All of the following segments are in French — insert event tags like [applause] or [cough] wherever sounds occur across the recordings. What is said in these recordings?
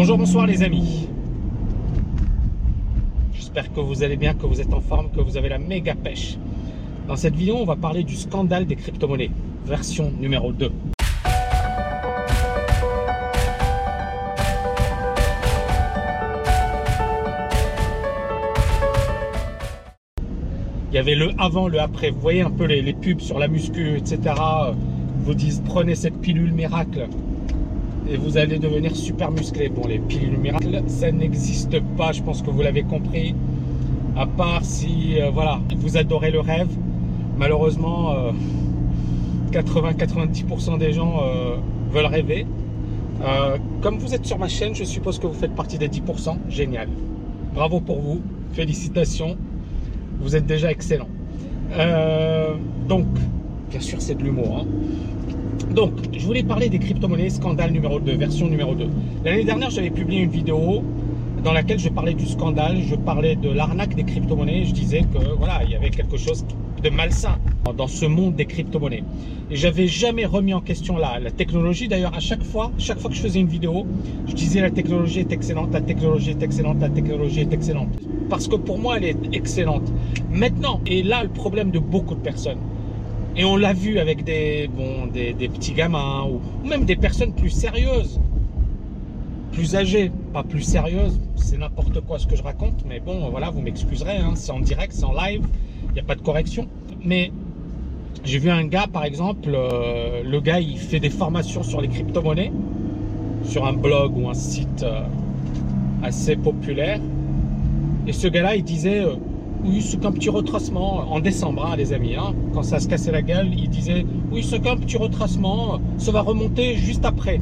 Bonjour, bonsoir les amis. J'espère que vous allez bien, que vous êtes en forme, que vous avez la méga pêche. Dans cette vidéo, on va parler du scandale des crypto-monnaies, version numéro 2. Il y avait le avant, le après. Vous voyez un peu les, les pubs sur la muscu, etc. Vous disent prenez cette pilule miracle et vous allez devenir super musclé. Bon, les pilules miracles, ça n'existe pas, je pense que vous l'avez compris. À part si, euh, vous adorez le rêve. Malheureusement, 80-90% euh, des gens euh, veulent rêver. comme vous êtes sur ma chaîne, je suppose que vous faites partie des 10%. Génial. Bravo pour vous. Félicitations. Vous êtes déjà excellent. donc, bien sûr, c'est de l'humour. Hein. Donc, je voulais parler des crypto-monnaies scandale numéro 2, version numéro 2. L'année dernière, j'avais publié une vidéo dans laquelle je parlais du scandale, je parlais de l'arnaque des crypto-monnaies. Je disais que voilà, il y avait quelque chose de malsain dans ce monde des crypto-monnaies. Et j'avais jamais remis en question la, la technologie. D'ailleurs, à chaque fois, chaque fois que je faisais une vidéo, je disais la technologie est excellente, la technologie est excellente, la technologie est excellente. Parce que pour moi, elle est excellente. Maintenant, et là, le problème de beaucoup de personnes, et on l'a vu avec des, bon, des, petits gamins ou même des personnes plus sérieuses, plus âgées, pas plus sérieuses. C'est n'importe quoi ce que je raconte, mais bon, voilà, vous m'excuserez, hein, c'est en direct, c'est en live, il n'y a pas de correction. Mais j'ai vu un gars, par exemple, euh, le gars, il fait des formations sur les crypto-monnaies, sur un blog ou un site euh, assez populaire. Et ce gars-là, il disait, euh, oui, c'est qu'un petit retracement en décembre, hein, les amis. Hein, quand ça se cassait la gueule, il disait Oui, c'est qu'un petit retracement, ça va remonter juste après.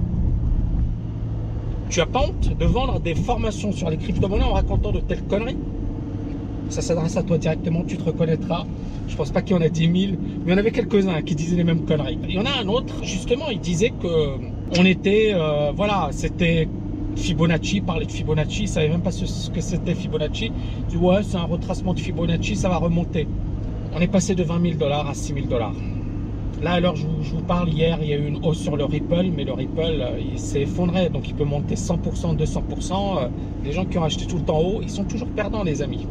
Tu as honte de vendre des formations sur les crypto-monnaies en racontant de telles conneries? Ça s'adresse à toi directement, tu te reconnaîtras. Je pense pas qu'il y en a 10 000, mais il y en avait quelques-uns qui disaient les mêmes conneries. Il y en a un autre, justement, il disait que on était, euh, voilà, c'était Fibonacci, parler de Fibonacci, il savait même pas ce, que c'était Fibonacci. Dit ouais, c'est un retracement de Fibonacci, ça va remonter. On est passé de 20 000 dollars à 6 000 dollars. Là, alors, je vous, parle, hier, il y a eu une hausse sur le Ripple, mais le Ripple, euh, il s'est effondré. Donc, il peut monter 100%, 200%. Euh, les gens qui ont acheté tout le temps haut, ils sont toujours perdants, les amis.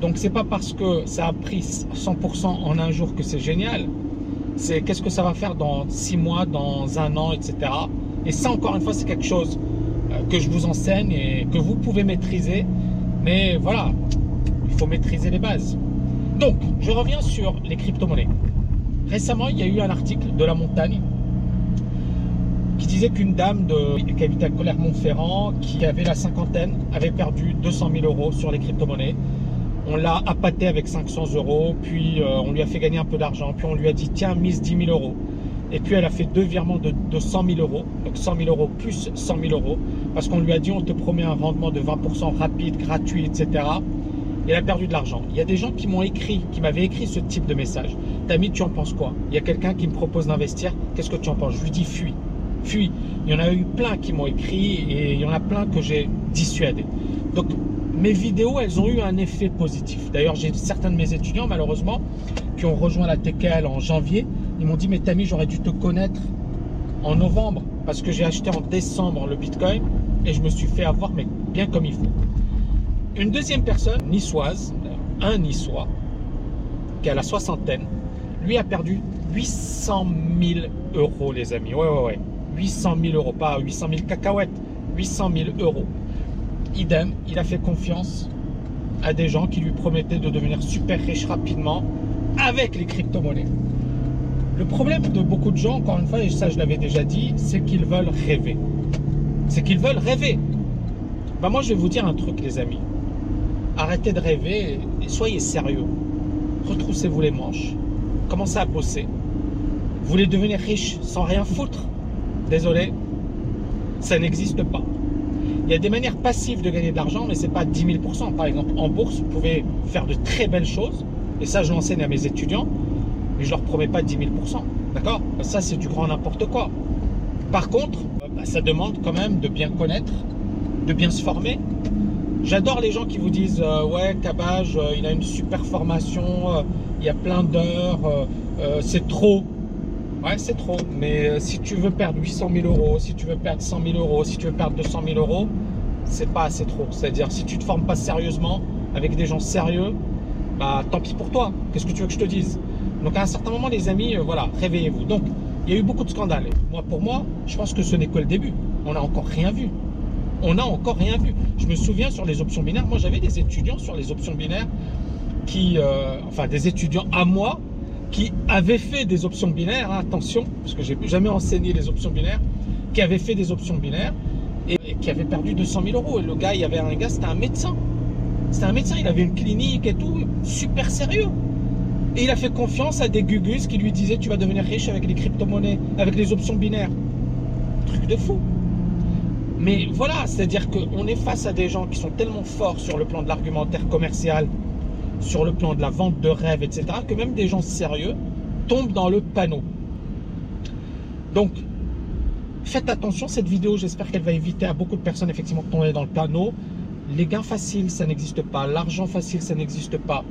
Donc, c'est pas parce que ça a pris 100% en un jour que c'est génial. C'est qu'est-ce que ça va faire dans 6 mois, dans un an, etc. Et ça, encore une fois, c'est quelque chose que je vous enseigne et que vous pouvez maîtriser. Mais voilà, il faut maîtriser les bases. Donc, je reviens sur les crypto-monnaies. Récemment, il y a eu un article de La Montagne qui disait qu'une dame de, qui habite à Clermont-Ferrand, qui avait la cinquantaine, avait perdu 200 000 euros sur les crypto-monnaies. On l'a appâté avec 500 euros, puis euh, on lui a fait gagner un peu d'argent, puis on lui a dit tiens, mise 10 000 euros. Et puis elle a fait deux virements de, 100 000 euros, donc 100 000 euros plus 100 000 euros, parce qu'on lui a dit on te promet un rendement de 20% rapide, gratuit, etc. Et elle a perdu de l'argent. Il y a des gens qui m'ont écrit, qui m'avaient écrit ce type de message. Tami, tu en penses quoi? Il y a quelqu'un qui me propose d'investir, qu'est-ce que tu en penses? Je lui dis fuis, fuis. Il y en a eu plein qui m'ont écrit et il y en a plein que j'ai dissuadé. Donc mes vidéos, elles ont eu un effet positif. D'ailleurs, j'ai certains de mes étudiants, malheureusement, qui ont rejoint la TKL en janvier ils m'ont dit, mais Tami, j'aurais dû te connaître en novembre parce que j'ai acheté en décembre le Bitcoin et je me suis fait avoir, mais bien comme il faut. Une deuxième personne, niçoise, un niçois, qui a la soixantaine, lui a perdu 800 000 euros, les amis. Ouais, ouais, ouais. 800 000 euros, pas 800 000 cacahuètes, 800 000 euros. Idem, il a fait confiance à des gens qui lui promettaient de devenir super riche rapidement avec les crypto-monnaies. Le problème de beaucoup de gens, encore une fois, et ça je l'avais déjà dit, c'est qu'ils veulent rêver. C'est qu'ils veulent rêver. Ben moi je vais vous dire un truc les amis. Arrêtez de rêver et soyez sérieux. Retroussez-vous les manches. Commencez à bosser. Vous voulez devenir riche sans rien foutre? Désolé, ça n'existe pas. Il y a des manières passives de gagner de l'argent, mais ce n'est pas 10 000% Par exemple, en bourse, vous pouvez faire de très belles choses. Et ça, je l'enseigne à mes étudiants mais je leur promets pas 10 000% D'accord? Ça, c'est du grand n'importe quoi. Par contre, bah, ça demande quand même de bien connaître, de bien se former. J'adore les gens qui vous disent euh, Ouais, Cabage, euh, il a une super formation, euh, il y a plein d'heures, c'est trop. Ouais, c'est trop. Mais euh, si tu veux perdre 800 000 euros, si tu veux perdre 100 000 euros, si tu veux perdre 200 000 euros, c'est pas assez trop. C'est-à-dire, si tu te formes pas sérieusement, avec des gens sérieux, bah tant pis pour toi. Qu'est-ce que tu veux que je te dise? Donc, à un certain moment, les amis, euh, voilà, réveillez-vous. Donc, il y a eu beaucoup de scandales. Moi, pour moi, je pense que ce n'est que le début. On n'a encore rien vu. On n'a encore rien vu. Je me souviens sur les options binaires, moi j'avais des étudiants sur les options binaires qui, euh, enfin des étudiants à moi qui avaient fait des options binaires, hein, attention, parce que j'ai jamais enseigné les options binaires, qui avaient fait des options binaires et, qui avaient perdu 200 000 euros. Et le gars, il y avait un gars, c'était un médecin. C'était un médecin, il avait une clinique et tout, super sérieux. Et il a fait confiance à des gugus qui lui disaient tu vas devenir riche avec les crypto-monnaies, avec les options binaires. Truc de fou. Mais voilà, c'est-à-dire qu'on est face à des gens qui sont tellement forts sur le plan de l'argumentaire commercial, sur le plan de la vente de rêves, etc., que même des gens sérieux tombent dans le panneau. Donc, faites attention, cette vidéo, j'espère qu'elle va éviter à beaucoup de personnes effectivement de tomber dans le panneau. Les gains faciles, ça n'existe pas. L'argent facile, ça n'existe pas.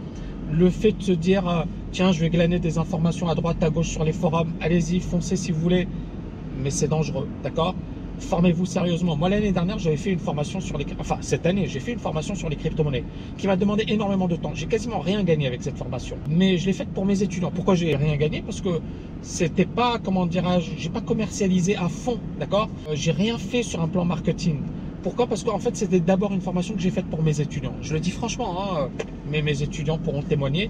Le fait de se dire, euh, tiens, je vais glaner des informations à droite, à gauche sur les forums, allez-y, foncez si vous voulez, mais c'est dangereux, d'accord? Formez-vous sérieusement. Moi, l'année dernière, j'avais fait une formation sur les... Enfin, cette année, j'ai fait une formation sur les crypto-monnaies qui m'a demandé énormément de temps. J'ai quasiment rien gagné avec cette formation. Mais je l'ai faite pour mes étudiants. Pourquoi j'ai rien gagné? Parce que c'était pas, comment dirais-je, j'ai pas commercialisé à fond, d'accord? Euh, J'ai rien fait sur un plan marketing. Pourquoi? Parce qu'en fait, c'était d'abord une formation que j'ai faite pour mes étudiants. Je le dis franchement, hein, mais mes étudiants pourront témoigner.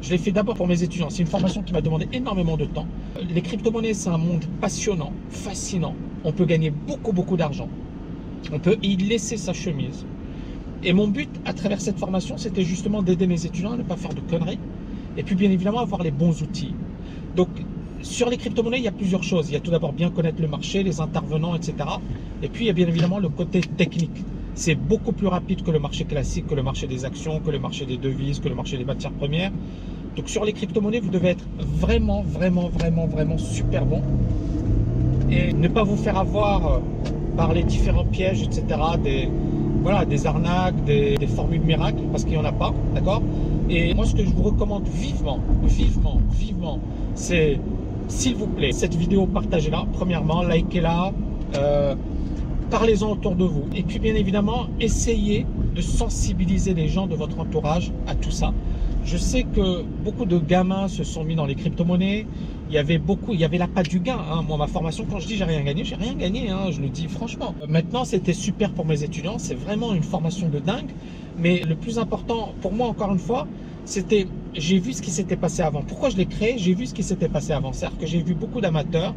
Je l'ai fait d'abord pour mes étudiants. C'est une formation qui m'a demandé énormément de temps. Les crypto-monnaies, c'est un monde passionnant, fascinant. On peut gagner beaucoup, beaucoup d'argent. On peut y laisser sa chemise. Et mon but à travers cette formation, c'était justement d'aider mes étudiants à ne pas faire de conneries. Et puis, bien évidemment, avoir les bons outils. Donc, sur les crypto-monnaies, il y a plusieurs choses. Il y a tout d'abord bien connaître le marché, les intervenants, etc. Et puis, il y a bien évidemment le côté technique. C'est beaucoup plus rapide que le marché classique, que le marché des actions, que le marché des devises, que le marché des matières premières. Donc sur les crypto-monnaies, vous devez être vraiment, vraiment, vraiment, vraiment super bon. Et ne pas vous faire avoir euh, par les différents pièges, etc. Des, voilà, des arnaques, des, formules miracles, parce qu'il n'y en a pas, d'accord? Et moi, ce que je vous recommande vivement, vivement, vivement, c'est, s'il vous plaît, cette vidéo, partagez-la, premièrement, likez-la, euh, parlez-en autour de vous. Et puis, bien évidemment, essayez de sensibiliser les gens de votre entourage à tout ça. Je sais que beaucoup de gamins se sont mis dans les crypto-monnaies. Il y avait beaucoup, il y avait la patte du gain. Hein. Moi, ma formation, quand je dis j'ai rien gagné, j'ai rien gagné. Hein, je le dis franchement. Maintenant, c'était super pour mes étudiants. C'est vraiment une formation de dingue. Mais le plus important pour moi, encore une fois, c'était j'ai vu ce qui s'était passé avant. Pourquoi je l'ai créé? J'ai vu ce qui s'était passé avant. C'est-à-dire que j'ai vu beaucoup d'amateurs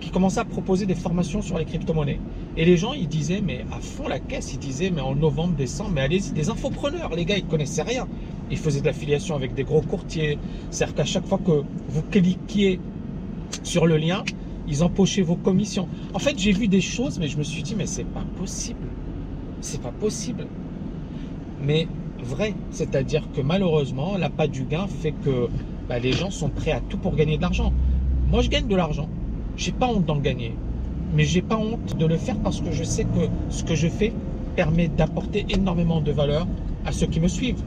qui commençaient à proposer des formations sur les crypto-monnaies. Et les gens, ils disaient, mais à fond la caisse, ils disaient, mais en novembre, décembre, mais allez-y, des infopreneurs, les gars, ils connaissaient rien. Ils faisaient de l'affiliation avec des gros courtiers. C'est-à-dire qu'à chaque fois que vous cliquiez sur le lien, ils empochaient vos commissions. En fait, j'ai vu des choses, mais je me suis dit, mais c'est pas possible. C'est pas possible. Mais vrai, c'est-à-dire que malheureusement, la pas du gain fait que bah, les gens sont prêts à tout pour gagner de l'argent. Moi, je gagne de l'argent. J'ai pas honte d'en gagner. Mais j'ai pas honte de le faire parce que je sais que ce que je fais permet d'apporter énormément de valeur à ceux qui me suivent.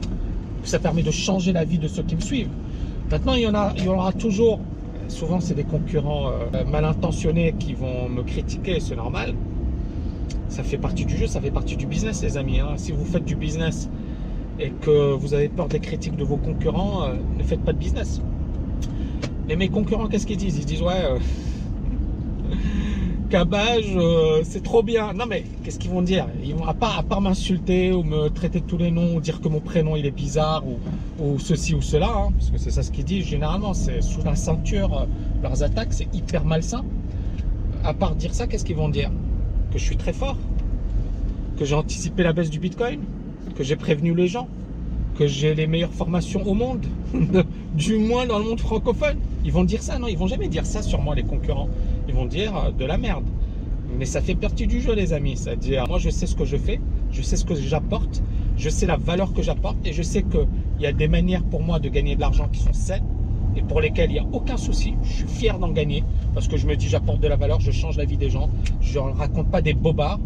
Ça permet de changer la vie de ceux qui me suivent. Maintenant, il y en, a, il y aura toujours, souvent c'est des concurrents euh, mal intentionnés qui vont me critiquer, c'est normal. Ça fait partie du jeu, ça fait partie du business, les amis. Hein. Si vous faites du business et que vous avez peur des critiques de vos concurrents, euh, ne faites pas de business. Mais mes concurrents, qu'est-ce qu'ils disent? Ils disent ouais, euh, [laughs] cabage, euh, c'est trop bien. Non mais qu'est-ce qu'ils vont dire? Ils vont à part, m'insulter ou me traiter de tous les noms ou dire que mon prénom il est bizarre ou, ceci ou cela, hein, parce que c'est ça ce qu'ils disent généralement. C'est sous la ceinture euh, leurs attaques, c'est hyper malsain. À part dire ça, qu'est-ce qu'ils vont dire? Que je suis très fort, que j'ai anticipé la baisse du Bitcoin, que j'ai prévenu les gens, que j'ai les meilleures formations au monde, [laughs] du moins dans le monde francophone. Ils vont dire ça, non Ils vont jamais dire ça sur moi les concurrents ils vont dire euh, de la merde. Mais ça fait partie du jeu, les amis. C'est-à-dire, moi, je sais ce que je fais, je sais ce que j'apporte, je sais la valeur que j'apporte et je sais qu'il y a des manières pour moi de gagner de l'argent qui sont saines et pour lesquelles il n'y a aucun souci. Je suis fier d'en gagner parce que je me dis, j'apporte de la valeur, je change la vie des gens, je ne raconte pas des bobards.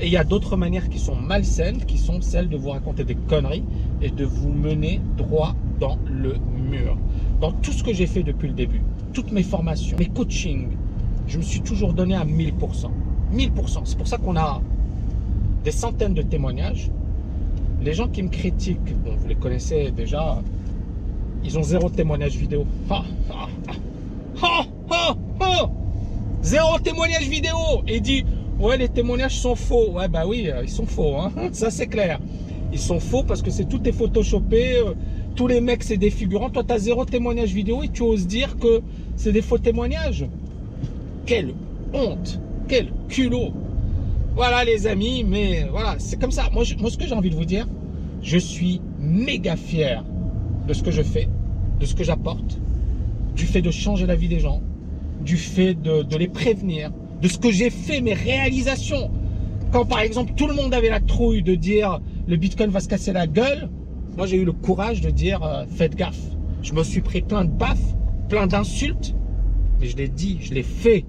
Et il y a d'autres manières qui sont malsaines, qui sont celles de vous raconter des conneries et de vous mener droit dans le mur. dans tout ce que j'ai fait depuis le début, toutes mes formations, mes coachings, je me suis toujours donné à 1000%. 1000%. C'est pour ça qu'on a des centaines de témoignages. Les gens qui me critiquent, bon, vous les connaissez déjà, ils ont zéro témoignage vidéo. Zéro témoignage vidéo. Et dit, ouais, les témoignages sont faux. Ouais, bah oui, ils sont faux. Hein. [laughs] Ça, c'est clair. Ils sont faux parce que c'est tout est photoshopé. Euh, tous les mecs, c'est des figurants. Toi, tu as zéro témoignage vidéo et tu oses dire que c'est des faux témoignages. Quelle honte. Quel culot. Voilà, les amis. Mais voilà, c'est comme ça. Moi, ce que j'ai envie de vous dire, je suis méga fier de ce que je fais, de ce que j'apporte, du fait de changer la vie des gens, du fait de les prévenir, de ce que j'ai fait, mes réalisations. Quand par exemple tout le monde avait la trouille de dire le Bitcoin va se casser la gueule, moi j'ai eu le courage de dire euh, faites gaffe. Je me suis pris plein de baffes, plein d'insultes, mais je l'ai dit, je l'ai fait.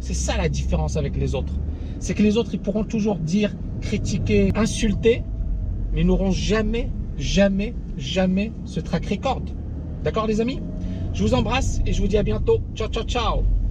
C'est ça la différence avec les autres. C'est que les autres, ils pourront toujours dire, critiquer, insulter, mais ils n'auront jamais, jamais, jamais ce track record. D'accord les amis? Je vous embrasse et je vous dis à bientôt. Ciao, ciao, ciao